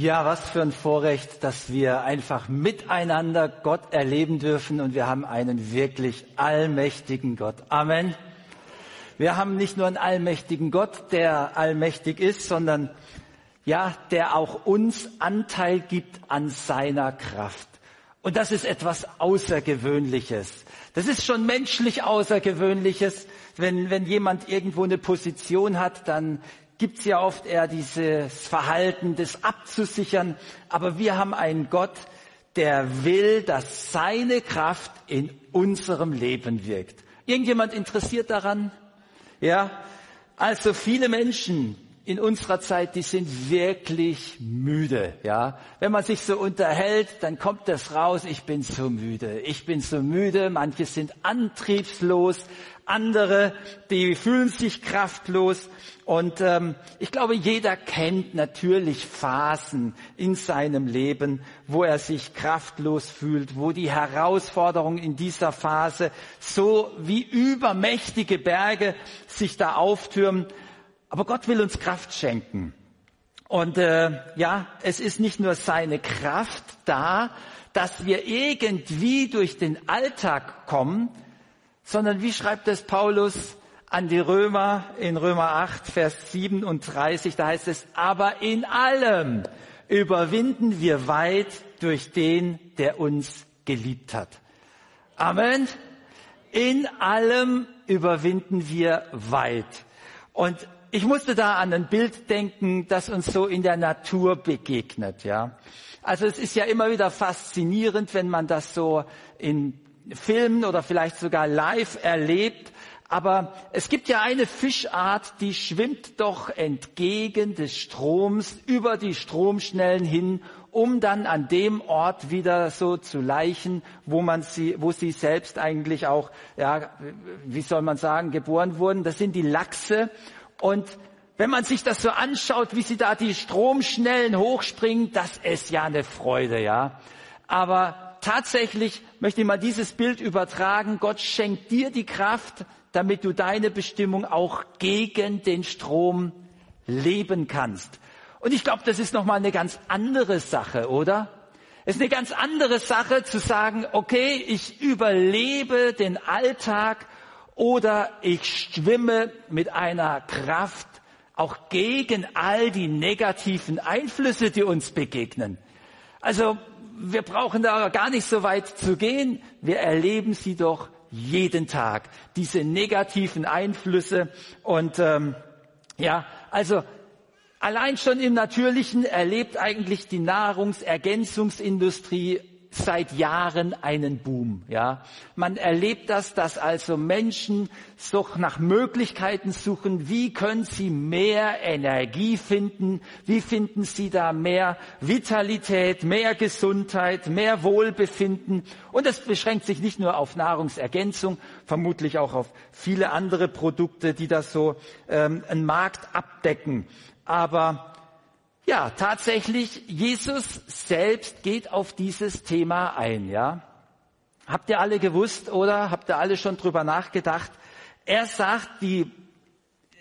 Ja, was für ein Vorrecht, dass wir einfach miteinander Gott erleben dürfen und wir haben einen wirklich allmächtigen Gott. Amen. Wir haben nicht nur einen allmächtigen Gott, der allmächtig ist, sondern ja, der auch uns Anteil gibt an seiner Kraft. Und das ist etwas Außergewöhnliches. Das ist schon menschlich Außergewöhnliches. Wenn, wenn jemand irgendwo eine Position hat, dann gibt es ja oft eher dieses Verhalten, das abzusichern. Aber wir haben einen Gott, der will, dass seine Kraft in unserem Leben wirkt. Irgendjemand interessiert daran? Ja? Also viele Menschen in unserer Zeit, die sind wirklich müde, ja. Wenn man sich so unterhält, dann kommt das raus, ich bin so müde, ich bin so müde, manche sind antriebslos, andere, die fühlen sich kraftlos. Und ähm, ich glaube, jeder kennt natürlich Phasen in seinem Leben, wo er sich kraftlos fühlt, wo die Herausforderungen in dieser Phase so wie übermächtige Berge sich da auftürmen. Aber Gott will uns Kraft schenken. Und äh, ja, es ist nicht nur seine Kraft da, dass wir irgendwie durch den Alltag kommen, sondern wie schreibt es Paulus an die Römer in Römer 8, Vers 37, da heißt es, aber in allem überwinden wir weit durch den, der uns geliebt hat. Amen. In allem überwinden wir weit. Und ich musste da an ein Bild denken, das uns so in der Natur begegnet, ja. Also es ist ja immer wieder faszinierend, wenn man das so in Filmen oder vielleicht sogar live erlebt. Aber es gibt ja eine Fischart, die schwimmt doch entgegen des Stroms über die Stromschnellen hin, um dann an dem Ort wieder so zu leichen, wo man sie, wo sie selbst eigentlich auch, ja, wie soll man sagen, geboren wurden. Das sind die Lachse. Und wenn man sich das so anschaut, wie sie da die Stromschnellen hochspringen, das ist ja eine Freude, ja. Aber tatsächlich möchte ich mal dieses Bild übertragen. Gott schenkt dir die Kraft, damit du deine Bestimmung auch gegen den Strom leben kannst. Und ich glaube, das ist nochmal eine ganz andere Sache, oder? Es ist eine ganz andere Sache zu sagen, okay, ich überlebe den Alltag oder ich schwimme mit einer Kraft auch gegen all die negativen Einflüsse, die uns begegnen. Also wir brauchen da gar nicht so weit zu gehen. Wir erleben sie doch jeden Tag, diese negativen Einflüsse. Und ähm, ja, also allein schon im Natürlichen erlebt eigentlich die Nahrungsergänzungsindustrie seit Jahren einen Boom. Ja, man erlebt das, dass also Menschen so nach Möglichkeiten suchen. Wie können sie mehr Energie finden? Wie finden sie da mehr Vitalität, mehr Gesundheit, mehr Wohlbefinden? Und es beschränkt sich nicht nur auf Nahrungsergänzung, vermutlich auch auf viele andere Produkte, die das so ähm, einen Markt abdecken. Aber ja, tatsächlich, Jesus selbst geht auf dieses Thema ein, ja. Habt ihr alle gewusst oder habt ihr alle schon drüber nachgedacht? Er sagt, die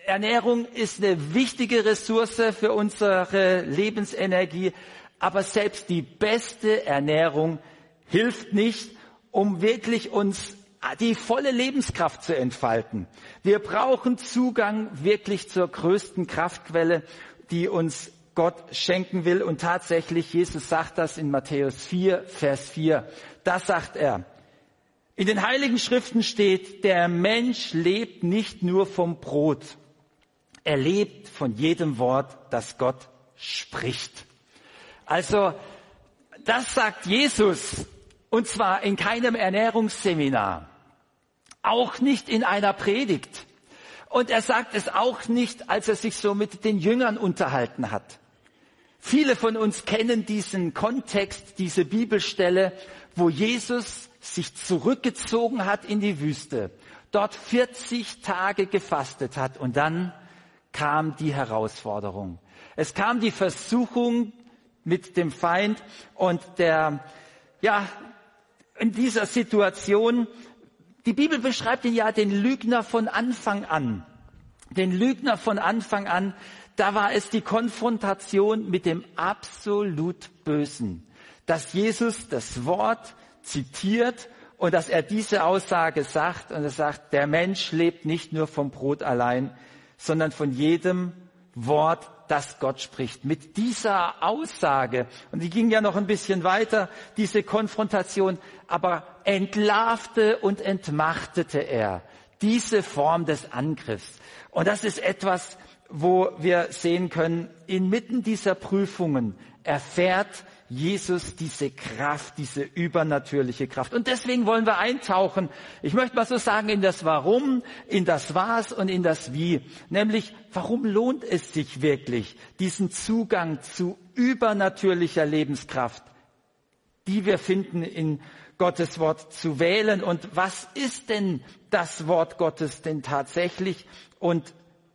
Ernährung ist eine wichtige Ressource für unsere Lebensenergie, aber selbst die beste Ernährung hilft nicht, um wirklich uns die volle Lebenskraft zu entfalten. Wir brauchen Zugang wirklich zur größten Kraftquelle, die uns Gott schenken will. Und tatsächlich, Jesus sagt das in Matthäus 4, Vers 4. Da sagt er, in den Heiligen Schriften steht, der Mensch lebt nicht nur vom Brot. Er lebt von jedem Wort, das Gott spricht. Also, das sagt Jesus. Und zwar in keinem Ernährungsseminar. Auch nicht in einer Predigt. Und er sagt es auch nicht, als er sich so mit den Jüngern unterhalten hat. Viele von uns kennen diesen Kontext, diese Bibelstelle, wo Jesus sich zurückgezogen hat in die Wüste, dort 40 Tage gefastet hat und dann kam die Herausforderung. Es kam die Versuchung mit dem Feind und der, ja, in dieser Situation, die Bibel beschreibt ihn ja den Lügner von Anfang an. Den Lügner von Anfang an, da war es die Konfrontation mit dem absolut Bösen, dass Jesus das Wort zitiert und dass er diese Aussage sagt und er sagt, der Mensch lebt nicht nur vom Brot allein, sondern von jedem Wort, das Gott spricht. Mit dieser Aussage, und die ging ja noch ein bisschen weiter, diese Konfrontation, aber entlarvte und entmachtete er diese Form des Angriffs. Und das ist etwas, wo wir sehen können, inmitten dieser Prüfungen erfährt Jesus diese Kraft, diese übernatürliche Kraft. Und deswegen wollen wir eintauchen, ich möchte mal so sagen, in das Warum, in das Was und in das Wie. Nämlich, warum lohnt es sich wirklich, diesen Zugang zu übernatürlicher Lebenskraft, die wir finden in Gottes Wort zu wählen? Und was ist denn das Wort Gottes denn tatsächlich? Und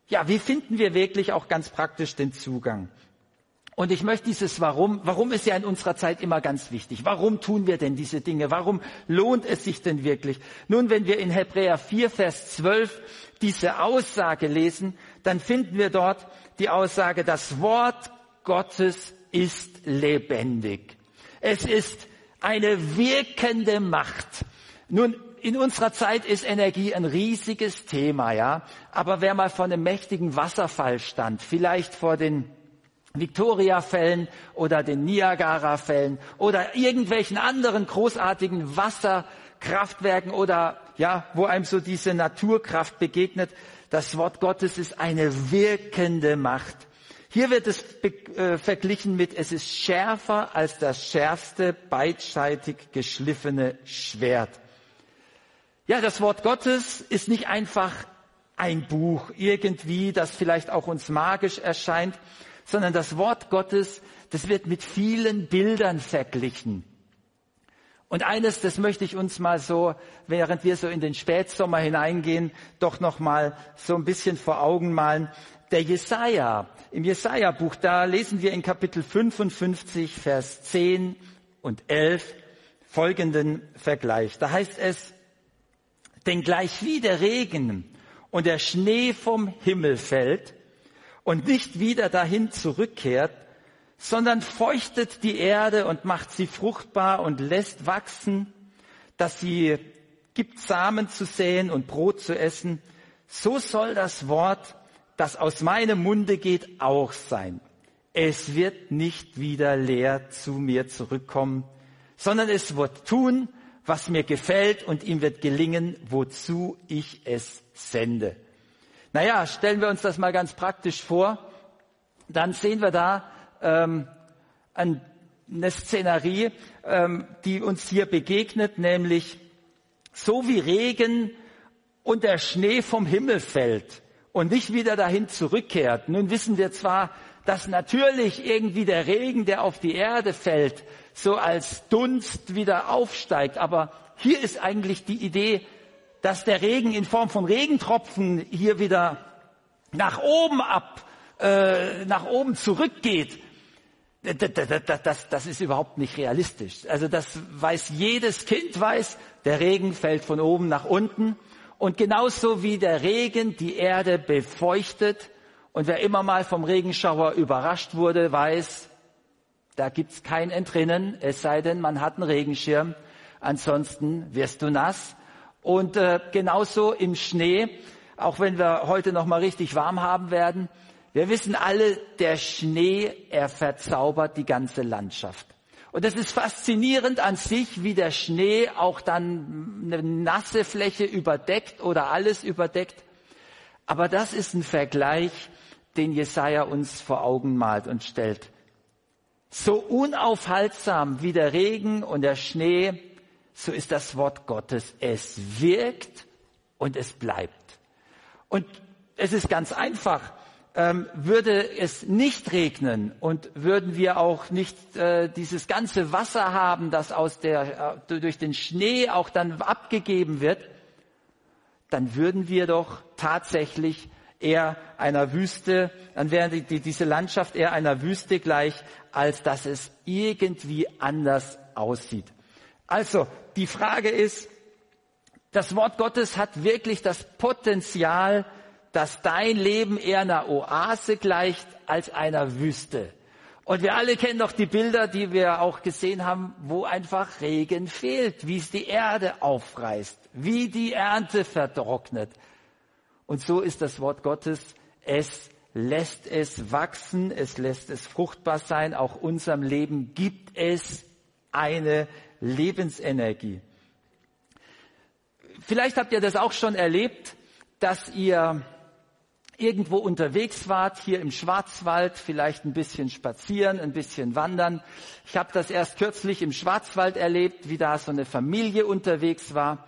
ja, wie finden wir wirklich auch ganz praktisch den Zugang? Und ich möchte dieses Warum, warum ist ja in unserer Zeit immer ganz wichtig. Warum tun wir denn diese Dinge? Warum lohnt es sich denn wirklich? Nun, wenn wir in Hebräer 4, Vers 12 diese Aussage lesen, dann finden wir dort die Aussage, das Wort Gottes ist lebendig. Es ist eine wirkende Macht. Nun, in unserer Zeit ist Energie ein riesiges Thema, ja. Aber wer mal vor einem mächtigen Wasserfall stand, vielleicht vor den Victoria-Fällen oder den Niagara-Fällen oder irgendwelchen anderen großartigen Wasserkraftwerken oder ja, wo einem so diese Naturkraft begegnet. Das Wort Gottes ist eine wirkende Macht. Hier wird es äh, verglichen mit, es ist schärfer als das schärfste beidseitig geschliffene Schwert. Ja, das Wort Gottes ist nicht einfach ein Buch irgendwie, das vielleicht auch uns magisch erscheint, sondern das Wort Gottes, das wird mit vielen Bildern verglichen. Und eines, das möchte ich uns mal so, während wir so in den Spätsommer hineingehen, doch noch mal so ein bisschen vor Augen malen. Der Jesaja, im Jesaja-Buch, da lesen wir in Kapitel 55, Vers 10 und 11 folgenden Vergleich. Da heißt es, denn gleich wie der Regen und der Schnee vom Himmel fällt und nicht wieder dahin zurückkehrt, sondern feuchtet die Erde und macht sie fruchtbar und lässt wachsen, dass sie gibt Samen zu säen und Brot zu essen, so soll das Wort, das aus meinem Munde geht, auch sein. Es wird nicht wieder leer zu mir zurückkommen, sondern es wird tun, was mir gefällt und ihm wird gelingen, wozu ich es sende. Naja, stellen wir uns das mal ganz praktisch vor, dann sehen wir da ähm, eine Szenerie, ähm, die uns hier begegnet, nämlich so wie Regen und der Schnee vom Himmel fällt und nicht wieder dahin zurückkehrt. Nun wissen wir zwar, dass natürlich irgendwie der Regen, der auf die Erde fällt, so als Dunst wieder aufsteigt, aber hier ist eigentlich die Idee, dass der Regen in Form von Regentropfen hier wieder nach oben ab, äh, nach oben zurückgeht, das, das, das ist überhaupt nicht realistisch. Also das weiß jedes Kind weiß, der Regen fällt von oben nach unten. Und genauso wie der Regen die Erde befeuchtet und wer immer mal vom Regenschauer überrascht wurde, weiß, da gibt's kein Entrinnen, es sei denn, man hat einen Regenschirm. Ansonsten wirst du nass. Und äh, genauso im Schnee, auch wenn wir heute noch mal richtig warm haben werden, wir wissen alle, der Schnee, er verzaubert die ganze Landschaft. Und es ist faszinierend an sich, wie der Schnee auch dann eine nasse Fläche überdeckt oder alles überdeckt. Aber das ist ein Vergleich, den Jesaja uns vor Augen malt und stellt. So unaufhaltsam wie der Regen und der Schnee so ist das Wort Gottes. Es wirkt und es bleibt. Und es ist ganz einfach. Ähm, würde es nicht regnen und würden wir auch nicht äh, dieses ganze Wasser haben, das aus der, äh, durch den Schnee auch dann abgegeben wird, dann würden wir doch tatsächlich eher einer Wüste, dann wäre die, die, diese Landschaft eher einer Wüste gleich, als dass es irgendwie anders aussieht. Also, die Frage ist, das Wort Gottes hat wirklich das Potenzial, dass dein Leben eher einer Oase gleicht als einer Wüste. Und wir alle kennen doch die Bilder, die wir auch gesehen haben, wo einfach Regen fehlt, wie es die Erde aufreißt, wie die Ernte vertrocknet. Und so ist das Wort Gottes. Es lässt es wachsen, es lässt es fruchtbar sein. Auch unserem Leben gibt es eine Lebensenergie. Vielleicht habt ihr das auch schon erlebt, dass ihr irgendwo unterwegs wart, hier im Schwarzwald, vielleicht ein bisschen spazieren, ein bisschen wandern. Ich habe das erst kürzlich im Schwarzwald erlebt, wie da so eine Familie unterwegs war.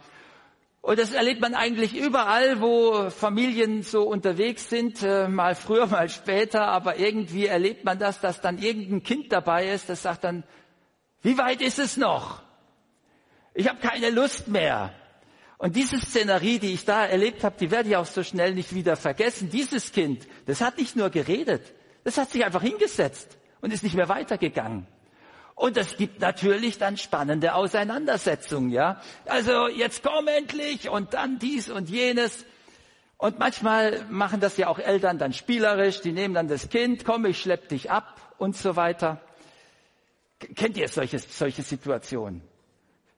Und das erlebt man eigentlich überall, wo Familien so unterwegs sind, äh, mal früher, mal später, aber irgendwie erlebt man das, dass dann irgendein Kind dabei ist, das sagt dann, wie weit ist es noch? Ich habe keine Lust mehr. Und diese Szenerie, die ich da erlebt habe, die werde ich auch so schnell nicht wieder vergessen. Dieses Kind, das hat nicht nur geredet, das hat sich einfach hingesetzt und ist nicht mehr weitergegangen. Und es gibt natürlich dann spannende Auseinandersetzungen, ja. Also jetzt komm endlich und dann dies und jenes. Und manchmal machen das ja auch Eltern dann spielerisch, die nehmen dann das Kind, komm, ich schlepp dich ab und so weiter. Kennt ihr solche, solche Situationen?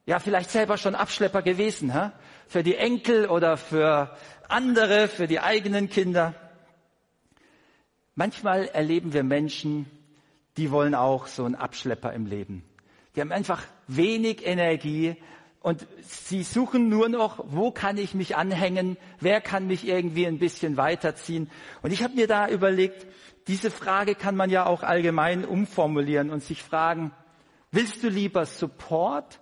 Ja, vielleicht selber schon Abschlepper gewesen, ha? für die Enkel oder für andere, für die eigenen Kinder. Manchmal erleben wir Menschen, die wollen auch so einen Abschlepper im Leben. Die haben einfach wenig Energie und sie suchen nur noch, wo kann ich mich anhängen, wer kann mich irgendwie ein bisschen weiterziehen. Und ich habe mir da überlegt, diese Frage kann man ja auch allgemein umformulieren und sich fragen, willst du lieber Support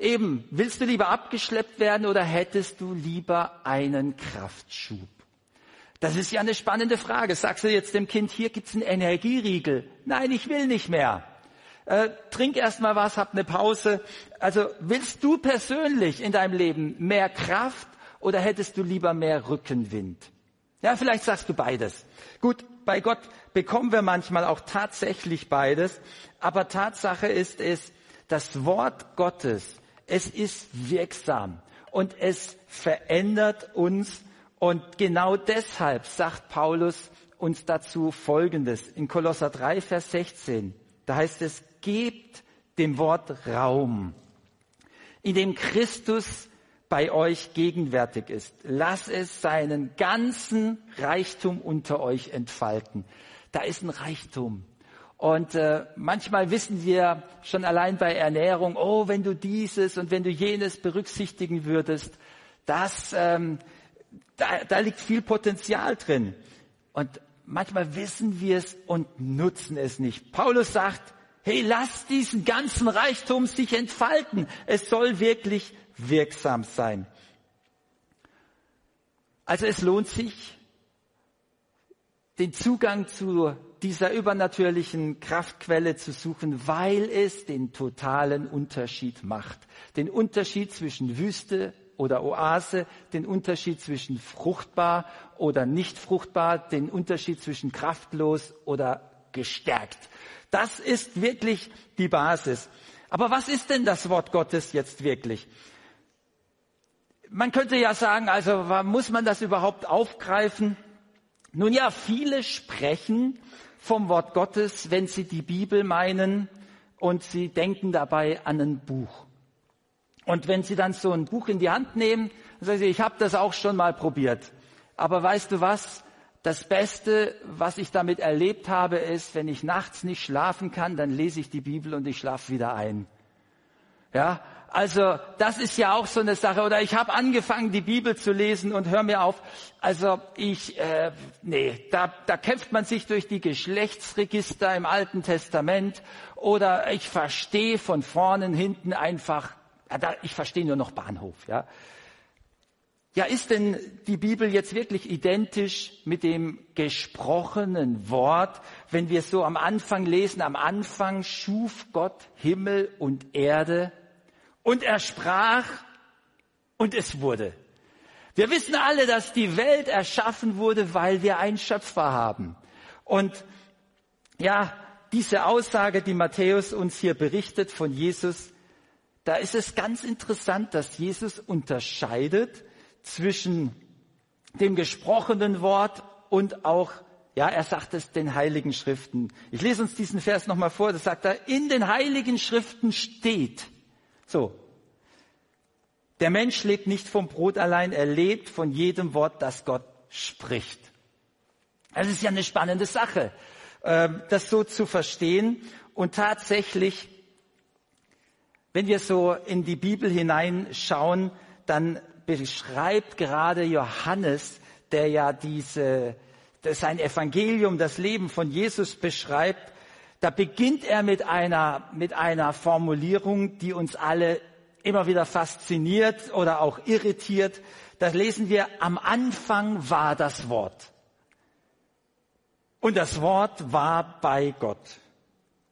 Eben, willst du lieber abgeschleppt werden oder hättest du lieber einen Kraftschub? Das ist ja eine spannende Frage. Sagst du jetzt dem Kind, hier gibt's einen Energieriegel? Nein, ich will nicht mehr. Äh, trink erst mal was, hab eine Pause. Also willst du persönlich in deinem Leben mehr Kraft oder hättest du lieber mehr Rückenwind? Ja, vielleicht sagst du beides. Gut, bei Gott bekommen wir manchmal auch tatsächlich beides, aber Tatsache ist es, das Wort Gottes es ist wirksam und es verändert uns. Und genau deshalb sagt Paulus uns dazu Folgendes in Kolosser 3, Vers 16. Da heißt es, gebt dem Wort Raum, in dem Christus bei euch gegenwärtig ist. Lass es seinen ganzen Reichtum unter euch entfalten. Da ist ein Reichtum. Und äh, manchmal wissen wir schon allein bei Ernährung, oh, wenn du dieses und wenn du jenes berücksichtigen würdest, das, ähm, da, da liegt viel Potenzial drin. Und manchmal wissen wir es und nutzen es nicht. Paulus sagt, hey, lass diesen ganzen Reichtum sich entfalten. Es soll wirklich wirksam sein. Also es lohnt sich, den Zugang zu dieser übernatürlichen Kraftquelle zu suchen, weil es den totalen Unterschied macht. Den Unterschied zwischen Wüste oder Oase, den Unterschied zwischen fruchtbar oder nicht fruchtbar, den Unterschied zwischen kraftlos oder gestärkt. Das ist wirklich die Basis. Aber was ist denn das Wort Gottes jetzt wirklich? Man könnte ja sagen, also muss man das überhaupt aufgreifen? Nun ja, viele sprechen vom Wort Gottes, wenn sie die Bibel meinen und sie denken dabei an ein Buch. Und wenn sie dann so ein Buch in die Hand nehmen, sagen sie, ich habe das auch schon mal probiert. Aber weißt du was? Das Beste, was ich damit erlebt habe, ist, wenn ich nachts nicht schlafen kann, dann lese ich die Bibel und ich schlafe wieder ein. Ja, also das ist ja auch so eine Sache. Oder ich habe angefangen, die Bibel zu lesen und hör mir auf. Also ich, äh, nee, da, da kämpft man sich durch die Geschlechtsregister im Alten Testament. Oder ich verstehe von vorne hinten einfach, ja, da, ich verstehe nur noch Bahnhof. Ja. Ja, ist denn die Bibel jetzt wirklich identisch mit dem gesprochenen Wort, wenn wir so am Anfang lesen, am Anfang schuf Gott Himmel und Erde und er sprach und es wurde. Wir wissen alle, dass die Welt erschaffen wurde, weil wir einen Schöpfer haben. Und ja, diese Aussage, die Matthäus uns hier berichtet von Jesus, da ist es ganz interessant, dass Jesus unterscheidet zwischen dem gesprochenen Wort und auch, ja, er sagt es den heiligen Schriften. Ich lese uns diesen Vers nochmal vor, das sagt er, in den heiligen Schriften steht, so, der Mensch lebt nicht vom Brot allein, er lebt von jedem Wort, das Gott spricht. Das ist ja eine spannende Sache, ähm, das so zu verstehen. Und tatsächlich, wenn wir so in die Bibel hineinschauen, dann beschreibt gerade Johannes, der ja diese, sein Evangelium, das Leben von Jesus beschreibt, da beginnt er mit einer, mit einer Formulierung, die uns alle immer wieder fasziniert oder auch irritiert. Da lesen wir, am Anfang war das Wort. Und das Wort war bei Gott.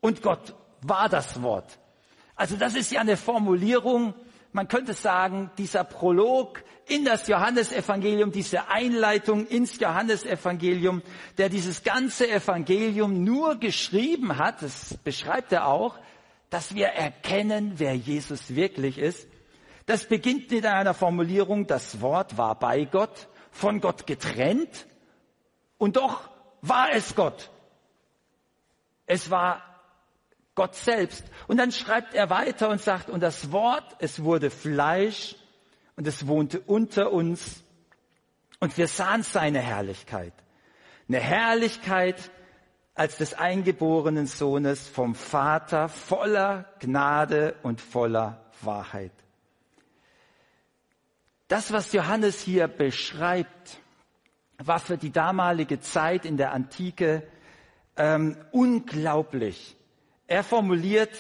Und Gott war das Wort. Also das ist ja eine Formulierung, man könnte sagen, dieser Prolog in das Johannesevangelium, diese Einleitung ins Johannesevangelium, der dieses ganze Evangelium nur geschrieben hat, das beschreibt er auch, dass wir erkennen, wer Jesus wirklich ist. Das beginnt mit einer Formulierung, das Wort war bei Gott, von Gott getrennt und doch war es Gott. Es war Gott selbst. Und dann schreibt er weiter und sagt, und das Wort, es wurde Fleisch und es wohnte unter uns und wir sahen seine Herrlichkeit. Eine Herrlichkeit, als des eingeborenen Sohnes vom Vater voller Gnade und voller Wahrheit. Das, was Johannes hier beschreibt, war für die damalige Zeit in der Antike ähm, unglaublich. Er formuliert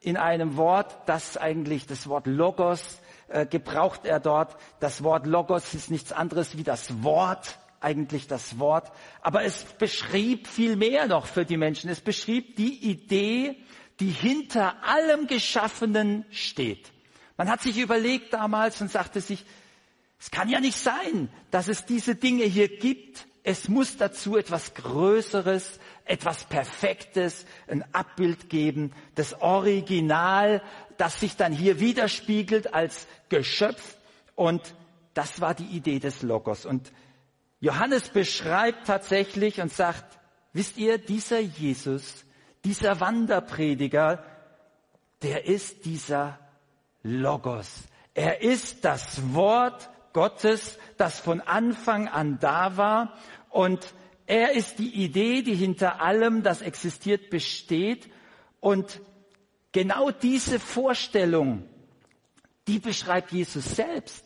in einem Wort, das eigentlich das Wort Logos äh, gebraucht er dort. Das Wort Logos ist nichts anderes wie das Wort eigentlich das Wort. Aber es beschrieb viel mehr noch für die Menschen. Es beschrieb die Idee, die hinter allem Geschaffenen steht. Man hat sich überlegt damals und sagte sich, es kann ja nicht sein, dass es diese Dinge hier gibt. Es muss dazu etwas Größeres, etwas Perfektes, ein Abbild geben, das Original, das sich dann hier widerspiegelt als Geschöpf. Und das war die Idee des Logos. Und Johannes beschreibt tatsächlich und sagt, wisst ihr, dieser Jesus, dieser Wanderprediger, der ist dieser Logos. Er ist das Wort Gottes, das von Anfang an da war und er ist die Idee, die hinter allem, das existiert, besteht und genau diese Vorstellung, die beschreibt Jesus selbst.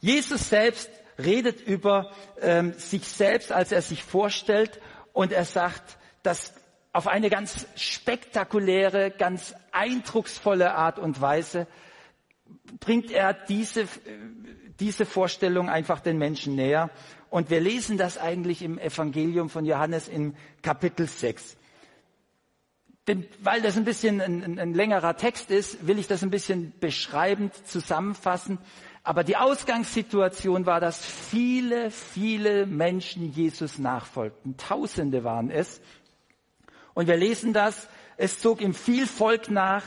Jesus selbst redet über ähm, sich selbst, als er sich vorstellt und er sagt, dass auf eine ganz spektakuläre, ganz eindrucksvolle Art und Weise bringt er diese, diese Vorstellung einfach den Menschen näher. Und wir lesen das eigentlich im Evangelium von Johannes im Kapitel 6. Denn, weil das ein bisschen ein, ein, ein längerer Text ist, will ich das ein bisschen beschreibend zusammenfassen. Aber die Ausgangssituation war, dass viele, viele Menschen Jesus nachfolgten. Tausende waren es. Und wir lesen das, es zog ihm viel Volk nach,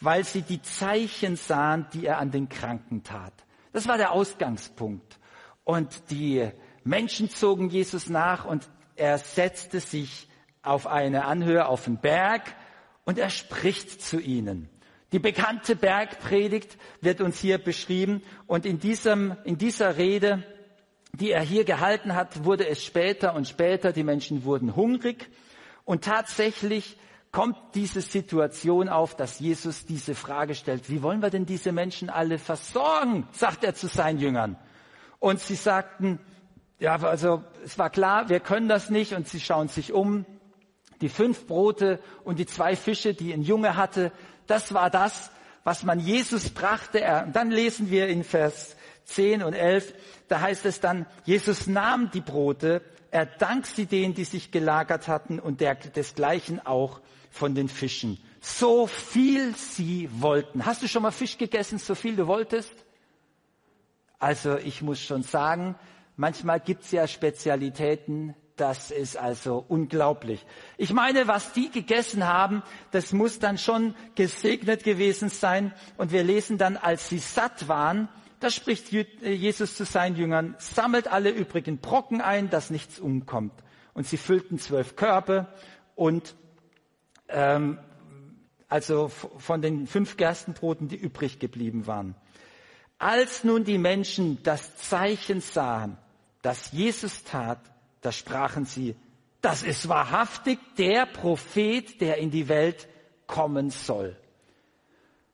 weil sie die Zeichen sahen, die er an den Kranken tat. Das war der Ausgangspunkt. Und die Menschen zogen Jesus nach und er setzte sich auf eine Anhöhe, auf den Berg und er spricht zu ihnen. Die bekannte Bergpredigt wird uns hier beschrieben und in, diesem, in dieser Rede, die er hier gehalten hat, wurde es später und später, die Menschen wurden hungrig und tatsächlich kommt diese Situation auf, dass Jesus diese Frage stellt, wie wollen wir denn diese Menschen alle versorgen, sagt er zu seinen Jüngern. Und sie sagten, ja, also es war klar, wir können das nicht und sie schauen sich um. Die fünf Brote und die zwei Fische, die ein Junge hatte, das war das, was man Jesus brachte. Er, dann lesen wir in Vers 10 und 11, da heißt es dann, Jesus nahm die Brote, er dank sie denen, die sich gelagert hatten und der, desgleichen auch von den Fischen. So viel sie wollten. Hast du schon mal Fisch gegessen, so viel du wolltest? Also ich muss schon sagen, manchmal gibt's ja Spezialitäten, das ist also unglaublich. Ich meine, was die gegessen haben, das muss dann schon gesegnet gewesen sein. Und wir lesen dann, als sie satt waren, Da spricht äh, Jesus zu seinen Jüngern, sammelt alle übrigen Brocken ein, dass nichts umkommt. Und sie füllten zwölf Körbe und ähm, also von den fünf Gerstenbroten, die übrig geblieben waren. Als nun die Menschen das Zeichen sahen, das Jesus tat, da sprachen sie, das ist wahrhaftig der Prophet, der in die Welt kommen soll.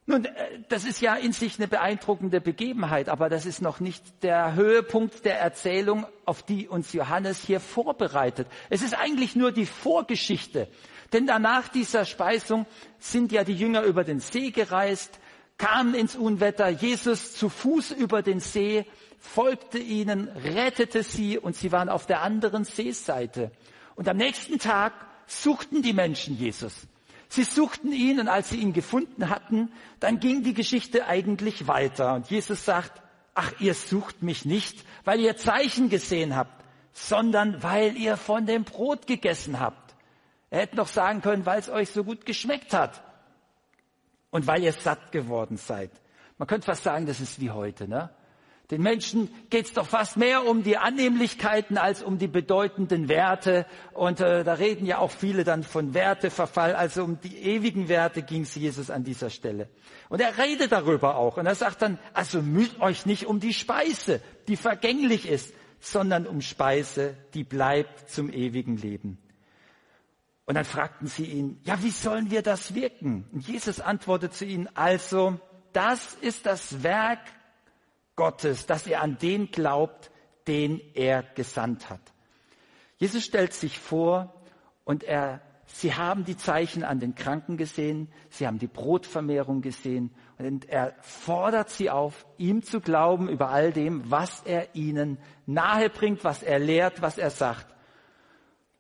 Nun, äh, das ist ja in sich eine beeindruckende Begebenheit, aber das ist noch nicht der Höhepunkt der Erzählung, auf die uns Johannes hier vorbereitet. Es ist eigentlich nur die Vorgeschichte. Denn danach dieser Speisung sind ja die Jünger über den See gereist, kamen ins Unwetter, Jesus zu Fuß über den See, folgte ihnen, rettete sie und sie waren auf der anderen Seeseite. Und am nächsten Tag suchten die Menschen Jesus. Sie suchten ihn und als sie ihn gefunden hatten, dann ging die Geschichte eigentlich weiter. Und Jesus sagt, ach, ihr sucht mich nicht, weil ihr Zeichen gesehen habt, sondern weil ihr von dem Brot gegessen habt. Er hätte noch sagen können, weil es euch so gut geschmeckt hat und weil ihr satt geworden seid. Man könnte fast sagen, das ist wie heute. Ne? Den Menschen geht es doch fast mehr um die Annehmlichkeiten als um die bedeutenden Werte. Und äh, da reden ja auch viele dann von Werteverfall. Also um die ewigen Werte ging es Jesus an dieser Stelle. Und er redet darüber auch. Und er sagt dann, also müht euch nicht um die Speise, die vergänglich ist, sondern um Speise, die bleibt zum ewigen Leben. Und dann fragten sie ihn, ja, wie sollen wir das wirken? Und Jesus antwortet zu ihnen, also, das ist das Werk Gottes, dass ihr an den glaubt, den er gesandt hat. Jesus stellt sich vor und er, sie haben die Zeichen an den Kranken gesehen, sie haben die Brotvermehrung gesehen und er fordert sie auf, ihm zu glauben über all dem, was er ihnen nahe bringt, was er lehrt, was er sagt.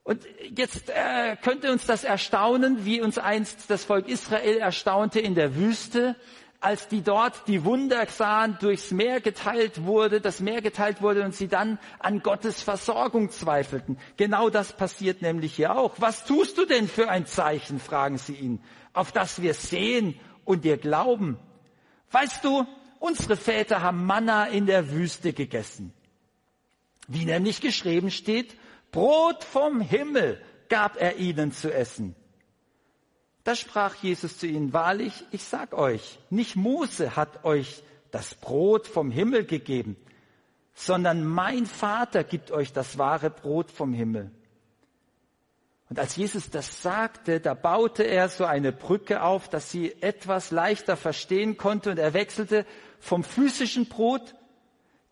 Und jetzt äh, könnte uns das erstaunen, wie uns einst das Volk Israel erstaunte in der Wüste, als die dort die Wunder sahen, durchs Meer geteilt wurde, das Meer geteilt wurde und sie dann an Gottes Versorgung zweifelten. Genau das passiert nämlich hier auch. Was tust du denn für ein Zeichen, fragen sie ihn, auf das wir sehen und dir glauben? Weißt du, unsere Väter haben Manna in der Wüste gegessen. Wie nämlich geschrieben steht, Brot vom Himmel gab er ihnen zu essen. Da sprach Jesus zu ihnen, wahrlich, ich sag euch, nicht Mose hat euch das Brot vom Himmel gegeben, sondern mein Vater gibt euch das wahre Brot vom Himmel. Und als Jesus das sagte, da baute er so eine Brücke auf, dass sie etwas leichter verstehen konnte und er wechselte vom physischen Brot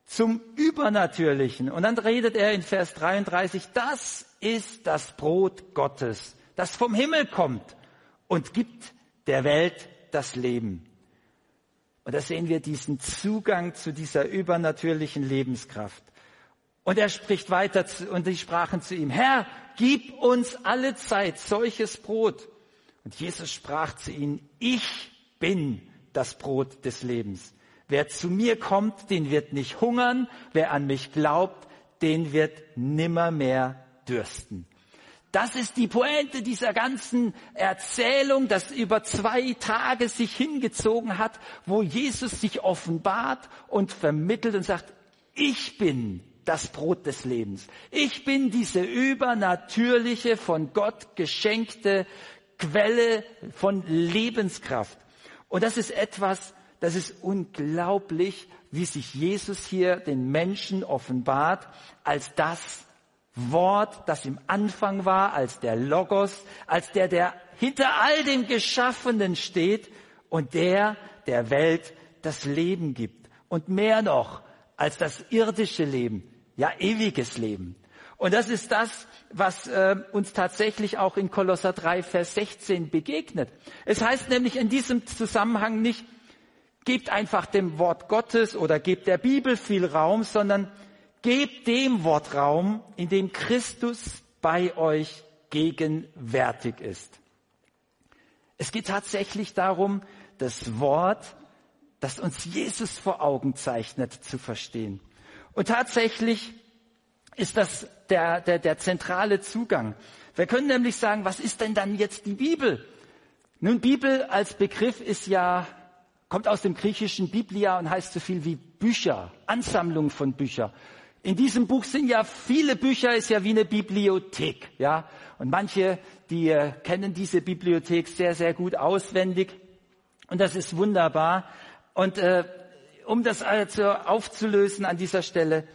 zum Übernatürlichen. Und dann redet er in Vers 33, das ist das Brot Gottes, das vom Himmel kommt und gibt der Welt das Leben. Und da sehen wir diesen Zugang zu dieser übernatürlichen Lebenskraft. Und er spricht weiter und die sprachen zu ihm, Herr, gib uns alle Zeit solches Brot. Und Jesus sprach zu ihnen, ich bin das Brot des Lebens. Wer zu mir kommt, den wird nicht hungern. Wer an mich glaubt, den wird nimmermehr dürsten. Das ist die Pointe dieser ganzen Erzählung, das über zwei Tage sich hingezogen hat, wo Jesus sich offenbart und vermittelt und sagt, ich bin das Brot des Lebens. Ich bin diese übernatürliche, von Gott geschenkte Quelle von Lebenskraft. Und das ist etwas, das ist unglaublich, wie sich Jesus hier den Menschen offenbart als das Wort, das im Anfang war, als der Logos, als der, der hinter all dem Geschaffenen steht und der der Welt das Leben gibt. Und mehr noch als das irdische Leben, ja ewiges Leben. Und das ist das, was äh, uns tatsächlich auch in Kolosser 3, Vers 16 begegnet. Es heißt nämlich in diesem Zusammenhang nicht, gebt einfach dem Wort Gottes oder gebt der Bibel viel Raum, sondern Gebt dem Wort Raum, in dem Christus bei euch gegenwärtig ist. Es geht tatsächlich darum, das Wort, das uns Jesus vor Augen zeichnet, zu verstehen. Und tatsächlich ist das der, der, der zentrale Zugang. Wir können nämlich sagen, was ist denn dann jetzt die Bibel? Nun, Bibel als Begriff ist ja, kommt aus dem griechischen Biblia und heißt so viel wie Bücher, Ansammlung von Büchern. In diesem Buch sind ja viele Bücher, ist ja wie eine Bibliothek, ja. Und manche, die äh, kennen diese Bibliothek sehr, sehr gut auswendig. Und das ist wunderbar. Und äh, um das also aufzulösen an dieser Stelle,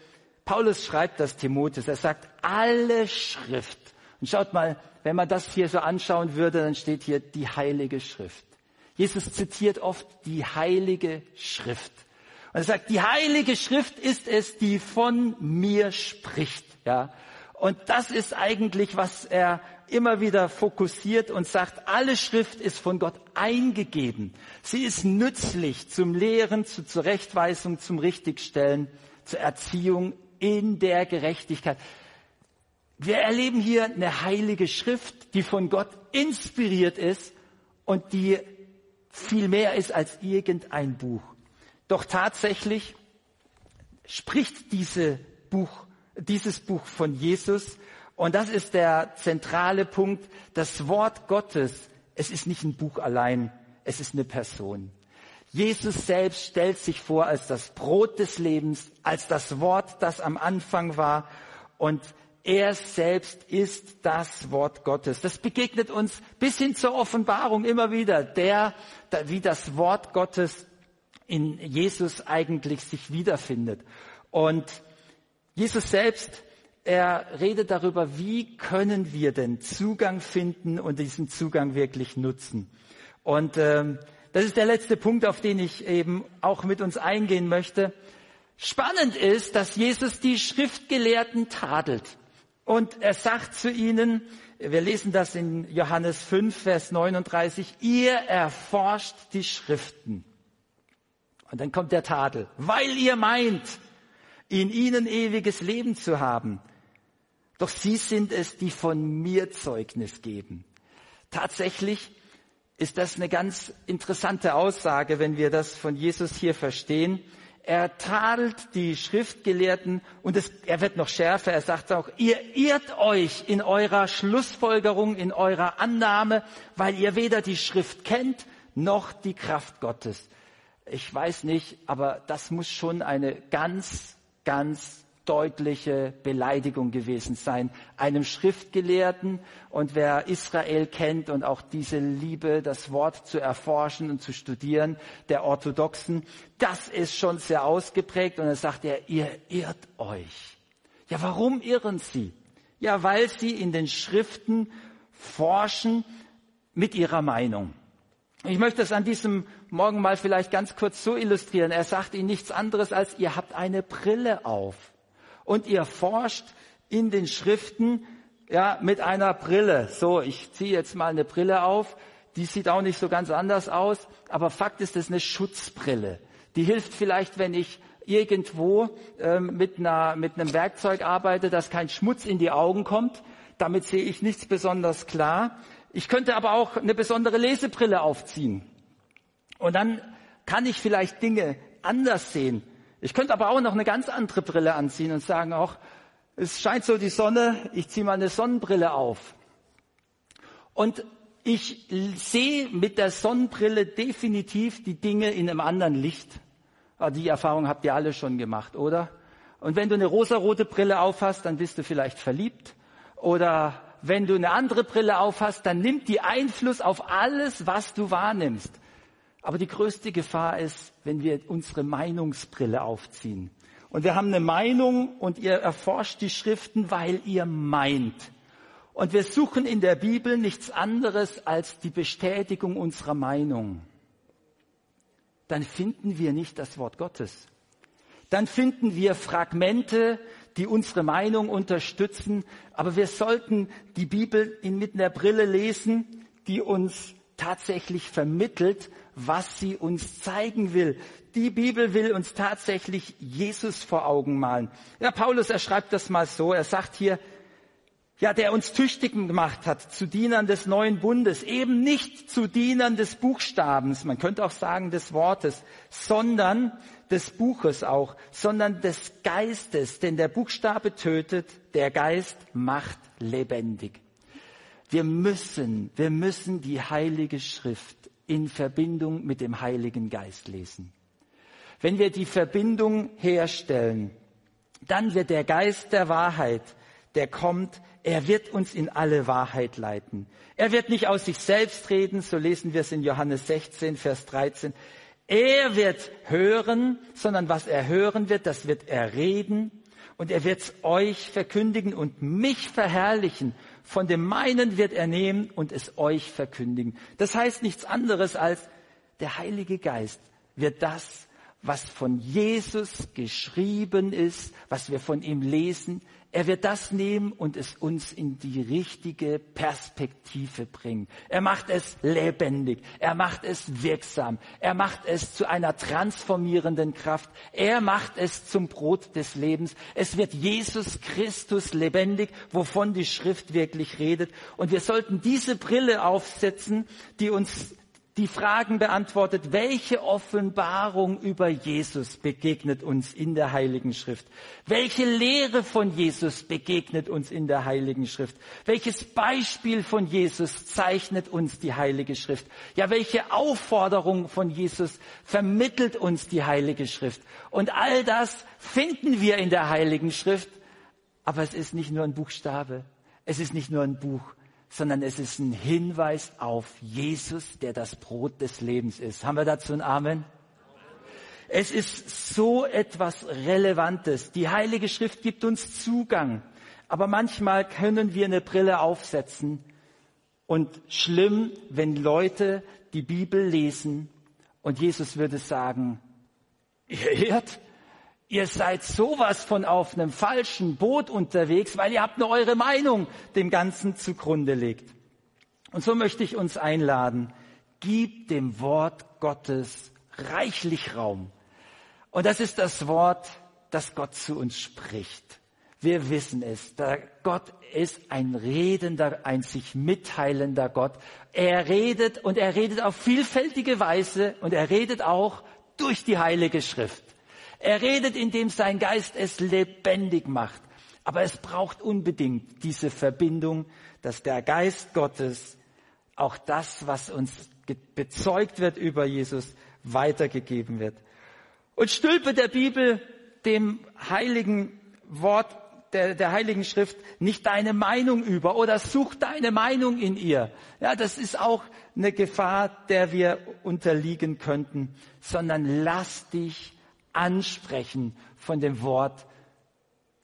Paulus schreibt das Timotheus. Er sagt, alle Schrift. Und schaut mal, wenn man das hier so anschauen würde, dann steht hier die Heilige Schrift. Jesus zitiert oft die Heilige Schrift. Und er sagt, die Heilige Schrift ist es, die von mir spricht. Ja. Und das ist eigentlich, was er immer wieder fokussiert und sagt, alle Schrift ist von Gott eingegeben. Sie ist nützlich zum Lehren, zur Zurechtweisung, zum Richtigstellen, zur Erziehung in der Gerechtigkeit. Wir erleben hier eine heilige Schrift, die von Gott inspiriert ist und die viel mehr ist als irgendein Buch. Doch tatsächlich spricht diese Buch, dieses Buch von Jesus und das ist der zentrale Punkt. Das Wort Gottes, es ist nicht ein Buch allein, es ist eine Person. Jesus selbst stellt sich vor als das Brot des Lebens, als das Wort, das am Anfang war. Und er selbst ist das Wort Gottes. Das begegnet uns bis hin zur Offenbarung immer wieder, der, wie das Wort Gottes in Jesus eigentlich sich wiederfindet. Und Jesus selbst, er redet darüber, wie können wir denn Zugang finden und diesen Zugang wirklich nutzen. Und ähm, das ist der letzte Punkt, auf den ich eben auch mit uns eingehen möchte. Spannend ist, dass Jesus die Schriftgelehrten tadelt. Und er sagt zu ihnen, wir lesen das in Johannes 5, Vers 39, ihr erforscht die Schriften. Und dann kommt der Tadel, weil ihr meint, in ihnen ewiges Leben zu haben. Doch sie sind es, die von mir Zeugnis geben. Tatsächlich ist das eine ganz interessante Aussage, wenn wir das von Jesus hier verstehen. Er tadelt die Schriftgelehrten und es, er wird noch schärfer. Er sagt auch, ihr irrt euch in eurer Schlussfolgerung, in eurer Annahme, weil ihr weder die Schrift kennt noch die Kraft Gottes. Ich weiß nicht, aber das muss schon eine ganz, ganz deutliche Beleidigung gewesen sein. Einem Schriftgelehrten und wer Israel kennt und auch diese Liebe, das Wort zu erforschen und zu studieren, der Orthodoxen, das ist schon sehr ausgeprägt und er sagt er, ihr irrt euch. Ja, warum irren sie? Ja, weil sie in den Schriften forschen mit ihrer Meinung. Ich möchte es an diesem Morgen mal vielleicht ganz kurz so illustrieren. Er sagt ihnen nichts anderes als, ihr habt eine Brille auf und ihr forscht in den Schriften ja, mit einer Brille. So, ich ziehe jetzt mal eine Brille auf. Die sieht auch nicht so ganz anders aus, aber Fakt ist, es ist eine Schutzbrille. Die hilft vielleicht, wenn ich irgendwo ähm, mit, einer, mit einem Werkzeug arbeite, dass kein Schmutz in die Augen kommt. Damit sehe ich nichts besonders klar. Ich könnte aber auch eine besondere Lesebrille aufziehen. Und dann kann ich vielleicht Dinge anders sehen. Ich könnte aber auch noch eine ganz andere Brille anziehen und sagen auch, es scheint so die Sonne, ich ziehe mal eine Sonnenbrille auf. Und ich sehe mit der Sonnenbrille definitiv die Dinge in einem anderen Licht. Ah, die Erfahrung habt ihr alle schon gemacht, oder? Und wenn du eine rosarote Brille aufhast, dann bist du vielleicht verliebt. Oder wenn du eine andere Brille aufhast, dann nimmt die Einfluss auf alles, was du wahrnimmst. Aber die größte Gefahr ist, wenn wir unsere Meinungsbrille aufziehen. Und wir haben eine Meinung und ihr erforscht die Schriften, weil ihr meint. Und wir suchen in der Bibel nichts anderes als die Bestätigung unserer Meinung. Dann finden wir nicht das Wort Gottes. Dann finden wir Fragmente, die unsere Meinung unterstützen. Aber wir sollten die Bibel mit einer Brille lesen, die uns tatsächlich vermittelt, was sie uns zeigen will. Die Bibel will uns tatsächlich Jesus vor Augen malen. Ja, Paulus, er schreibt das mal so. Er sagt hier, ja, der uns tüchtig gemacht hat zu Dienern des neuen Bundes, eben nicht zu Dienern des Buchstabens, man könnte auch sagen des Wortes, sondern des Buches auch, sondern des Geistes, denn der Buchstabe tötet, der Geist macht lebendig. Wir müssen, wir müssen die Heilige Schrift in Verbindung mit dem Heiligen Geist lesen. Wenn wir die Verbindung herstellen, dann wird der Geist der Wahrheit, der kommt, er wird uns in alle Wahrheit leiten. Er wird nicht aus sich selbst reden, so lesen wir es in Johannes 16, Vers 13. Er wird hören, sondern was er hören wird, das wird er reden und er wird es euch verkündigen und mich verherrlichen. Von dem meinen wird er nehmen und es euch verkündigen. Das heißt nichts anderes als der Heilige Geist wird das was von Jesus geschrieben ist, was wir von ihm lesen. Er wird das nehmen und es uns in die richtige Perspektive bringen. Er macht es lebendig. Er macht es wirksam. Er macht es zu einer transformierenden Kraft. Er macht es zum Brot des Lebens. Es wird Jesus Christus lebendig, wovon die Schrift wirklich redet. Und wir sollten diese Brille aufsetzen, die uns die Fragen beantwortet, welche Offenbarung über Jesus begegnet uns in der Heiligen Schrift? Welche Lehre von Jesus begegnet uns in der Heiligen Schrift? Welches Beispiel von Jesus zeichnet uns die Heilige Schrift? Ja, welche Aufforderung von Jesus vermittelt uns die Heilige Schrift? Und all das finden wir in der Heiligen Schrift, aber es ist nicht nur ein Buchstabe, es ist nicht nur ein Buch, sondern es ist ein Hinweis auf Jesus, der das Brot des Lebens ist. Haben wir dazu ein Amen? Es ist so etwas Relevantes. Die Heilige Schrift gibt uns Zugang. Aber manchmal können wir eine Brille aufsetzen und schlimm, wenn Leute die Bibel lesen und Jesus würde sagen, ihr irrt, Ihr seid sowas von auf einem falschen Boot unterwegs, weil ihr habt nur eure Meinung dem Ganzen zugrunde legt. Und so möchte ich uns einladen, gib dem Wort Gottes reichlich Raum. Und das ist das Wort, das Gott zu uns spricht. Wir wissen es. Gott ist ein redender, ein sich mitteilender Gott. Er redet und er redet auf vielfältige Weise und er redet auch durch die Heilige Schrift. Er redet, indem sein Geist es lebendig macht. Aber es braucht unbedingt diese Verbindung, dass der Geist Gottes auch das, was uns bezeugt wird über Jesus, weitergegeben wird. Und stülpe der Bibel, dem heiligen Wort der, der Heiligen Schrift, nicht deine Meinung über oder such deine Meinung in ihr. Ja, das ist auch eine Gefahr, der wir unterliegen könnten, sondern lass dich ansprechen von dem Wort,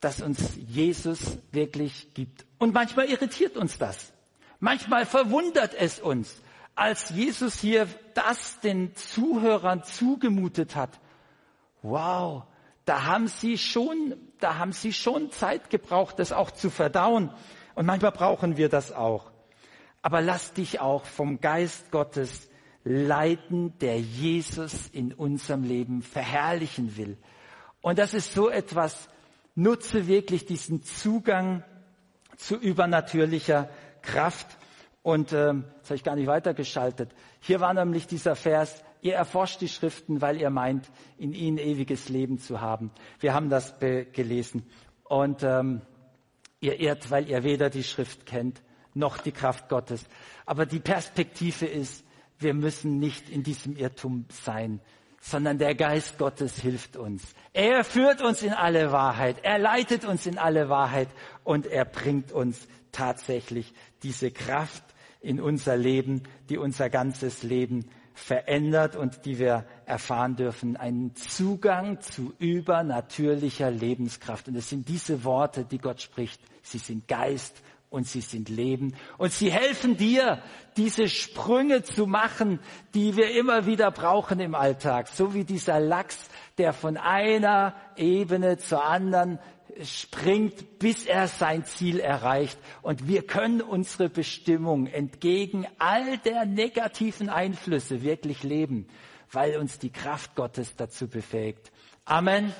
das uns Jesus wirklich gibt. Und manchmal irritiert uns das. Manchmal verwundert es uns, als Jesus hier das den Zuhörern zugemutet hat. Wow, da haben sie schon, da haben sie schon Zeit gebraucht, das auch zu verdauen. Und manchmal brauchen wir das auch. Aber lass dich auch vom Geist Gottes leiten, der Jesus in unserem Leben verherrlichen will. Und das ist so etwas, nutze wirklich diesen Zugang zu übernatürlicher Kraft. Und ähm, jetzt habe ich gar nicht weitergeschaltet. Hier war nämlich dieser Vers, ihr erforscht die Schriften, weil ihr meint, in ihnen ewiges Leben zu haben. Wir haben das gelesen. Und ähm, ihr irrt, weil ihr weder die Schrift kennt, noch die Kraft Gottes. Aber die Perspektive ist, wir müssen nicht in diesem Irrtum sein, sondern der Geist Gottes hilft uns. Er führt uns in alle Wahrheit, er leitet uns in alle Wahrheit und er bringt uns tatsächlich diese Kraft in unser Leben, die unser ganzes Leben verändert und die wir erfahren dürfen, einen Zugang zu übernatürlicher Lebenskraft. Und es sind diese Worte, die Gott spricht. Sie sind Geist und sie sind Leben. Und sie helfen dir, diese Sprünge zu machen, die wir immer wieder brauchen im Alltag. So wie dieser Lachs, der von einer Ebene zur anderen springt, bis er sein Ziel erreicht. Und wir können unsere Bestimmung entgegen all der negativen Einflüsse wirklich leben, weil uns die Kraft Gottes dazu befähigt. Amen.